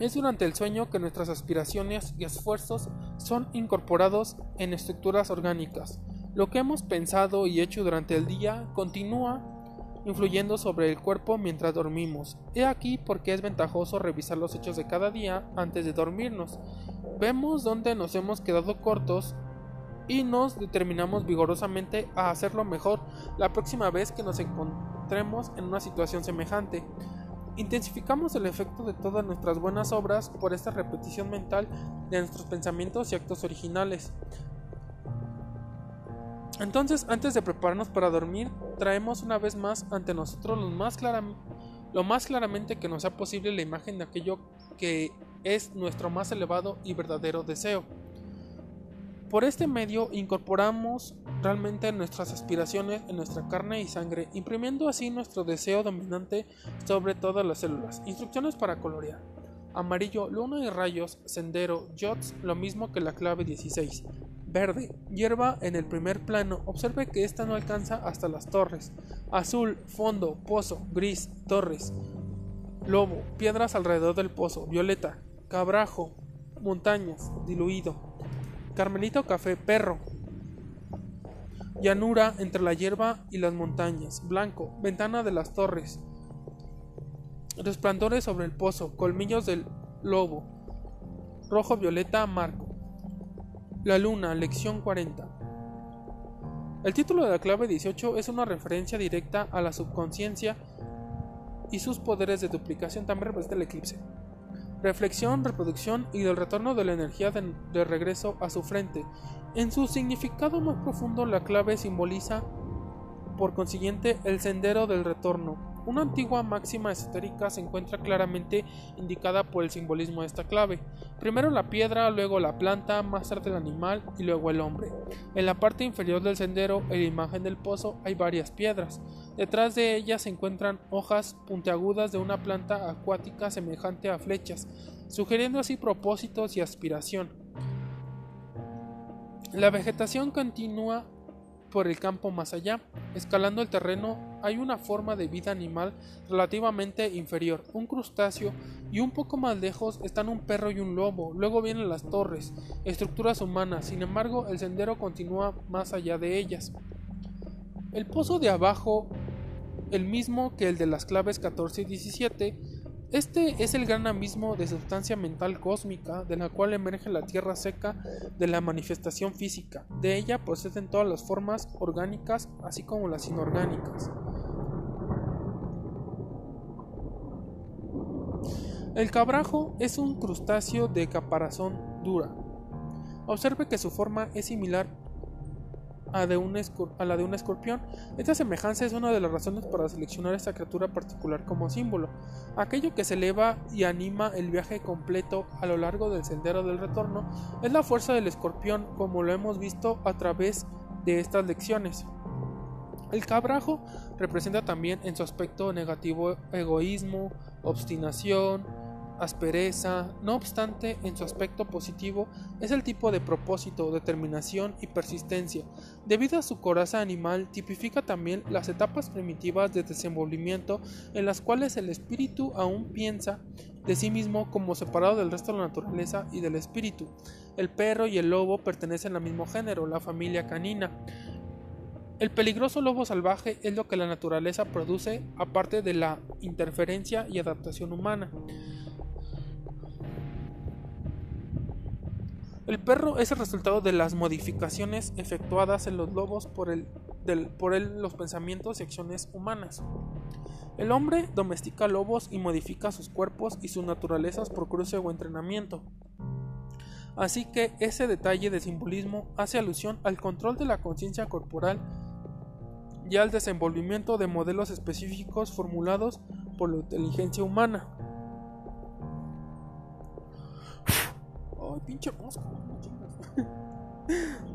Es durante el sueño que nuestras aspiraciones y esfuerzos son incorporados en estructuras orgánicas. Lo que hemos pensado y hecho durante el día continúa influyendo sobre el cuerpo mientras dormimos. He aquí por qué es ventajoso revisar los hechos de cada día antes de dormirnos. Vemos dónde nos hemos quedado cortos y nos determinamos vigorosamente a hacerlo mejor la próxima vez que nos encontremos en una situación semejante. Intensificamos el efecto de todas nuestras buenas obras por esta repetición mental de nuestros pensamientos y actos originales. Entonces, antes de prepararnos para dormir, traemos una vez más ante nosotros lo más, lo más claramente que nos sea posible la imagen de aquello que es nuestro más elevado y verdadero deseo. Por este medio incorporamos realmente nuestras aspiraciones en nuestra carne y sangre, imprimiendo así nuestro deseo dominante sobre todas las células. Instrucciones para colorear. Amarillo, luna y rayos, sendero, jots, lo mismo que la clave 16. Verde, hierba en el primer plano, observe que esta no alcanza hasta las torres. Azul, fondo, pozo, gris, torres. Lobo, piedras alrededor del pozo. Violeta, cabrajo, montañas, diluido. Carmelito Café Perro. Llanura entre la hierba y las montañas. Blanco. Ventana de las torres. Resplandores sobre el pozo. Colmillos del lobo. Rojo violeta Marco. La luna. Lección 40. El título de la clave 18 es una referencia directa a la subconsciencia y sus poderes de duplicación. También representa el eclipse reflexión, reproducción y del retorno de la energía de, regreso a su frente. En su significado más profundo, la clave simboliza, por consiguiente, el sendero del retorno, una antigua máxima esotérica se encuentra claramente indicada por el simbolismo de esta clave. Primero la piedra, luego la planta, más tarde el animal y luego el hombre. En la parte inferior del sendero, en la imagen del pozo, hay varias piedras. Detrás de ellas se encuentran hojas puntiagudas de una planta acuática semejante a flechas, sugiriendo así propósitos y aspiración. La vegetación continúa por el campo más allá. Escalando el terreno hay una forma de vida animal relativamente inferior, un crustáceo, y un poco más lejos están un perro y un lobo. Luego vienen las torres, estructuras humanas, sin embargo el sendero continúa más allá de ellas. El pozo de abajo, el mismo que el de las claves 14 y 17, este es el gran abismo de sustancia mental cósmica de la cual emerge la tierra seca de la manifestación física. De ella proceden todas las formas orgánicas así como las inorgánicas. El cabrajo es un crustáceo de caparazón dura. Observe que su forma es similar a, la de un escorpión. Esta semejanza es una de las razones para seleccionar esta criatura particular como símbolo. Aquello que se eleva y anima el viaje completo a lo largo del sendero del retorno es la fuerza del escorpión como lo hemos visto a través de estas lecciones. El cabrajo representa también en su aspecto negativo egoísmo, obstinación, aspereza, no obstante, en su aspecto positivo, es el tipo de propósito, determinación y persistencia. Debido a su coraza animal, tipifica también las etapas primitivas de desenvolvimiento en las cuales el espíritu aún piensa de sí mismo como separado del resto de la naturaleza y del espíritu. El perro y el lobo pertenecen al mismo género, la familia canina. El peligroso lobo salvaje es lo que la naturaleza produce aparte de la interferencia y adaptación humana. El perro es el resultado de las modificaciones efectuadas en los lobos por, el, por los pensamientos y acciones humanas. El hombre domestica lobos y modifica sus cuerpos y sus naturalezas por cruce o entrenamiento. Así que ese detalle de simbolismo hace alusión al control de la conciencia corporal y al desenvolvimiento de modelos específicos formulados por la inteligencia humana.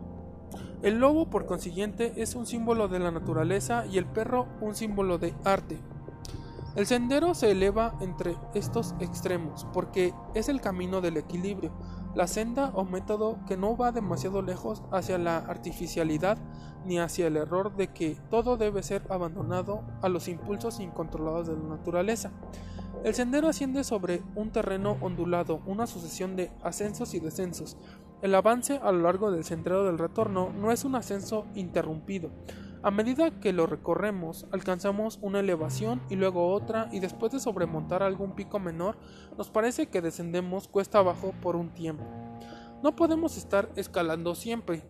El lobo, por consiguiente, es un símbolo de la naturaleza y el perro un símbolo de arte. El sendero se eleva entre estos extremos porque es el camino del equilibrio, la senda o método que no va demasiado lejos hacia la artificialidad ni hacia el error de que todo debe ser abandonado a los impulsos incontrolados de la naturaleza. El sendero asciende sobre un terreno ondulado, una sucesión de ascensos y descensos, el avance a lo largo del centro del retorno no es un ascenso interrumpido. A medida que lo recorremos, alcanzamos una elevación y luego otra y después de sobremontar algún pico menor, nos parece que descendemos cuesta abajo por un tiempo. No podemos estar escalando siempre,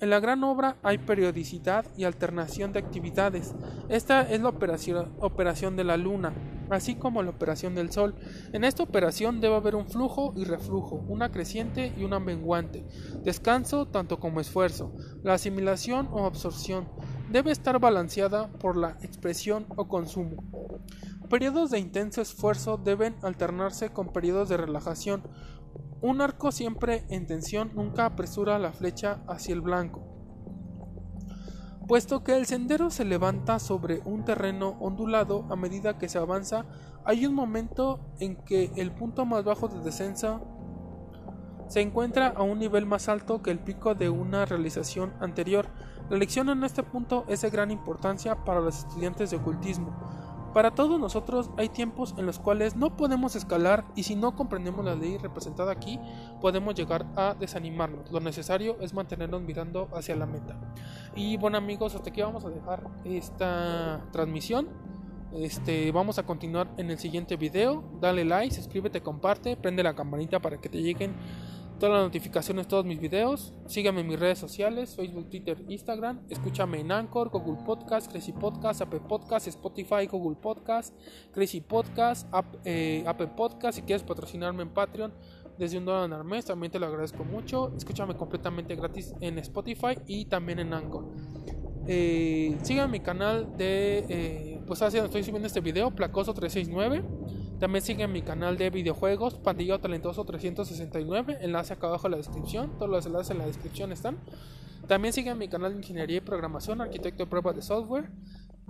en la gran obra hay periodicidad y alternación de actividades. Esta es la operación, de la luna, así como la operación del sol. En esta operación debe haber un flujo y reflujo, una creciente y una menguante, descanso tanto como esfuerzo. La asimilación o absorción debe estar balanceada por la expresión o consumo. Periodos de intenso esfuerzo deben alternarse con periodos de relajación. Un arco siempre en tensión nunca apresura la flecha hacia el blanco. Puesto que el sendero se levanta sobre un terreno ondulado a medida que se avanza, hay un momento en que el punto más bajo de descenso se encuentra a un nivel más alto que el pico de una realización anterior. La lección en este punto es de gran importancia para los estudiantes de ocultismo para todos nosotros hay tiempos en los cuales no podemos escalar y si no comprendemos la ley representada aquí, podemos llegar a desanimarnos. Lo necesario es mantenernos mirando hacia la meta. Y bueno amigos, hasta aquí vamos a dejar esta transmisión. Este, vamos a continuar en el siguiente video. Dale like, suscríbete, comparte, prende la campanita para que te lleguen todas las notificaciones, todos mis videos. Síganme en mis redes sociales, Facebook, Twitter, Instagram. Escúchame en Anchor, Google Podcast, Crazy Podcast, Apple Podcast, Spotify, Google Podcast, Crazy Podcast, eh, Apple Podcast. Si quieres patrocinarme en Patreon desde un dólar al mes, también te lo agradezco mucho. Escúchame completamente gratis en Spotify y también en Anchor. Eh, sigan mi canal de, eh, pues hacia donde estoy subiendo este video, Placoso369. También siguen mi canal de videojuegos, Pandillo Talentoso 369, enlace acá abajo en la descripción, todos los enlaces en la descripción están. También siguen mi canal de Ingeniería y Programación, Arquitecto de Pruebas de Software.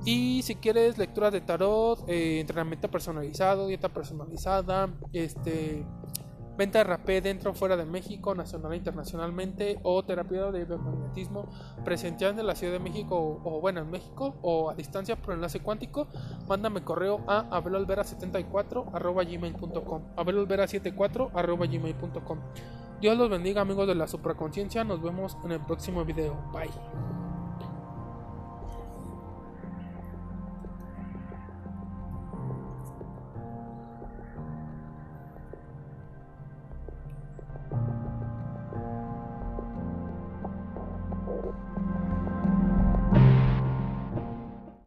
Y si quieres lectura de tarot, eh, entrenamiento personalizado, dieta personalizada, este venta de rapé dentro o fuera de México, nacional e internacionalmente, o terapia de biomagnetismo presencial en la Ciudad de México, o, bueno, en México, o a distancia por enlace cuántico, mándame correo a abelolvera74 gmail.com abelolvera74 gmail.com Dios los bendiga amigos de la supraconciencia, nos vemos en el próximo video, bye.